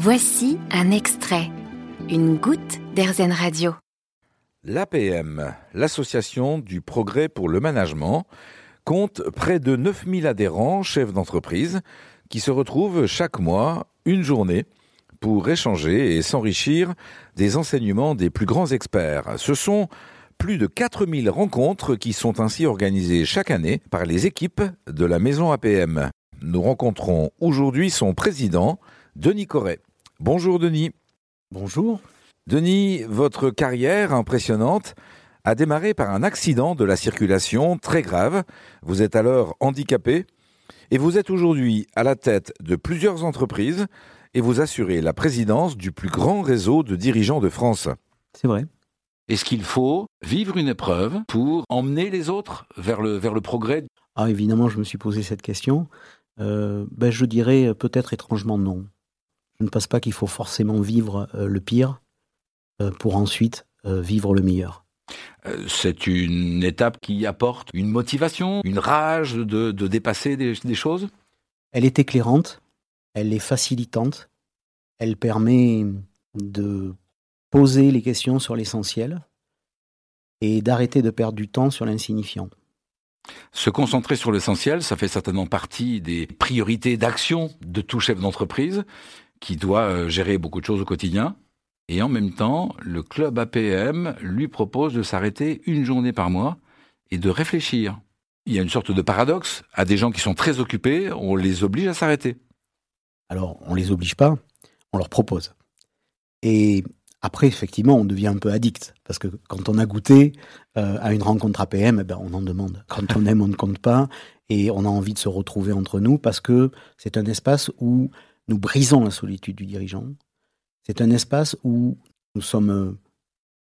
Voici un extrait, une goutte d'Airzen Radio. L'APM, l'Association du progrès pour le management, compte près de 9000 adhérents, chefs d'entreprise, qui se retrouvent chaque mois une journée pour échanger et s'enrichir des enseignements des plus grands experts. Ce sont plus de 4000 rencontres qui sont ainsi organisées chaque année par les équipes de la maison APM. Nous rencontrons aujourd'hui son président, Denis Corret. Bonjour Denis. Bonjour. Denis, votre carrière impressionnante a démarré par un accident de la circulation très grave. Vous êtes alors handicapé et vous êtes aujourd'hui à la tête de plusieurs entreprises et vous assurez la présidence du plus grand réseau de dirigeants de France. C'est vrai. Est-ce qu'il faut vivre une épreuve pour emmener les autres vers le, vers le progrès? Ah, évidemment, je me suis posé cette question. Euh, ben, je dirais peut-être étrangement non. Je ne pense pas qu'il faut forcément vivre euh, le pire euh, pour ensuite vivre le meilleur. C'est une étape qui apporte une motivation, une rage de, dépasser des, des, choses? Elle est éclairante, elle est facilitante, elle permet de poser les questions sur l'essentiel et d'arrêter de perdre du temps sur l'insignifiant. Se concentrer sur l'essentiel, ça fait certainement partie des priorités d'action de tout chef d'entreprise qui doit euh, gérer beaucoup de choses au quotidien. Et en même temps, le club APM lui propose de s'arrêter une journée par mois et de réfléchir. Il y a une sorte de paradoxe. À des gens qui sont très occupés, on les oblige à s'arrêter. Alors, on les oblige pas, on leur propose. Et après, effectivement, on devient un peu addict, parce que quand on a goûté euh, à une rencontre APM, eh ben, on en demande. Quand on aime, on ne compte pas, et on a envie de se retrouver entre nous, parce que c'est un espace où nous brisons la solitude du dirigeant. C'est un espace où nous sommes euh,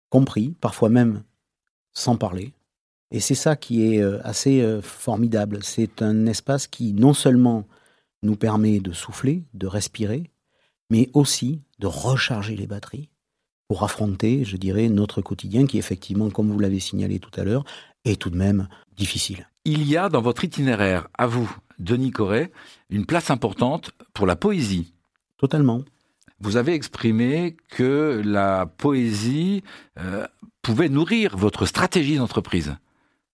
compris, parfois même sans parler. Et c'est ça qui est euh, assez formidable. C'est un espace qui non seulement nous permet de souffler, de respirer, mais aussi de recharger les batteries pour affronter, je dirais, notre quotidien qui, effectivement, comme vous l'avez signalé tout à l'heure, est tout de même difficile. Il y a dans votre itinéraire, à vous, Denis Corret, une place importante pour la poésie. Totalement. Vous avez exprimé que la poésie euh, pouvait nourrir votre stratégie d'entreprise.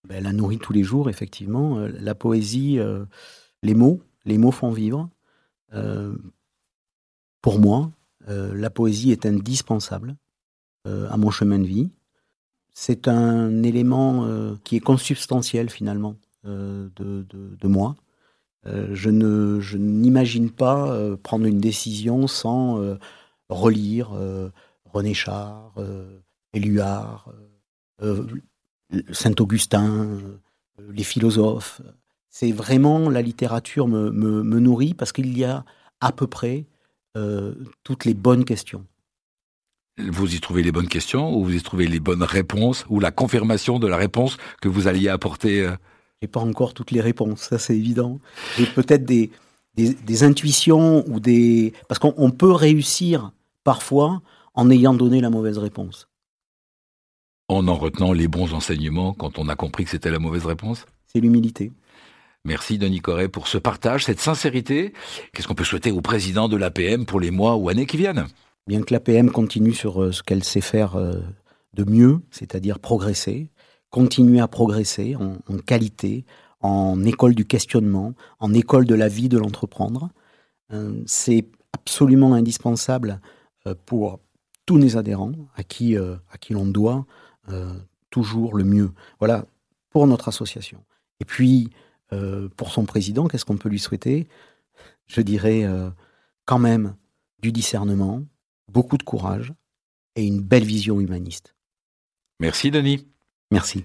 Ben, elle la nourrit tous les jours, effectivement. Euh, la poésie, euh, les mots, les mots font vivre. pour moi, la poésie est indispensable à mon chemin de vie. C'est un élément qui est consubstantiel finalement de, moi. Je ne je n'imagine pas prendre une décision sans relire René Char, Éluard, Saint-Augustin, les philosophes. C'est vraiment la littérature me, me, nourrit parce qu'il y a à peu près toutes les bonnes questions vous y trouvez les bonnes questions ou vous y trouvez les bonnes réponses ou la confirmation de la réponse que vous alliez apporter euh J'ai pas encore toutes les réponses, ça c'est évident. J'ai peut-être des, des, intuitions ou des... Parce qu'on peut réussir parfois en ayant donné la mauvaise réponse. En en retenant les bons enseignements quand on a compris que c'était la mauvaise réponse? C'est l'humilité. Merci Denis Corret pour ce partage, cette sincérité. Qu'est-ce qu'on peut souhaiter au président de l'APM pour les mois ou années qui viennent? Bien que l'APM continue sur euh, ce qu'elle sait faire euh, de mieux, c'est-à-dire progresser, continuer à progresser en, qualité, en école du questionnement, en école de la vie de l'entreprendre, euh, c'est absolument indispensable pour tous les adhérents à qui, à qui l'on doit toujours le mieux. Voilà pour notre association. Et puis, pour son président, qu'est-ce qu'on peut lui souhaiter? Je dirais quand même du discernement, beaucoup de courage et une belle vision humaniste. Merci Denis. Merci.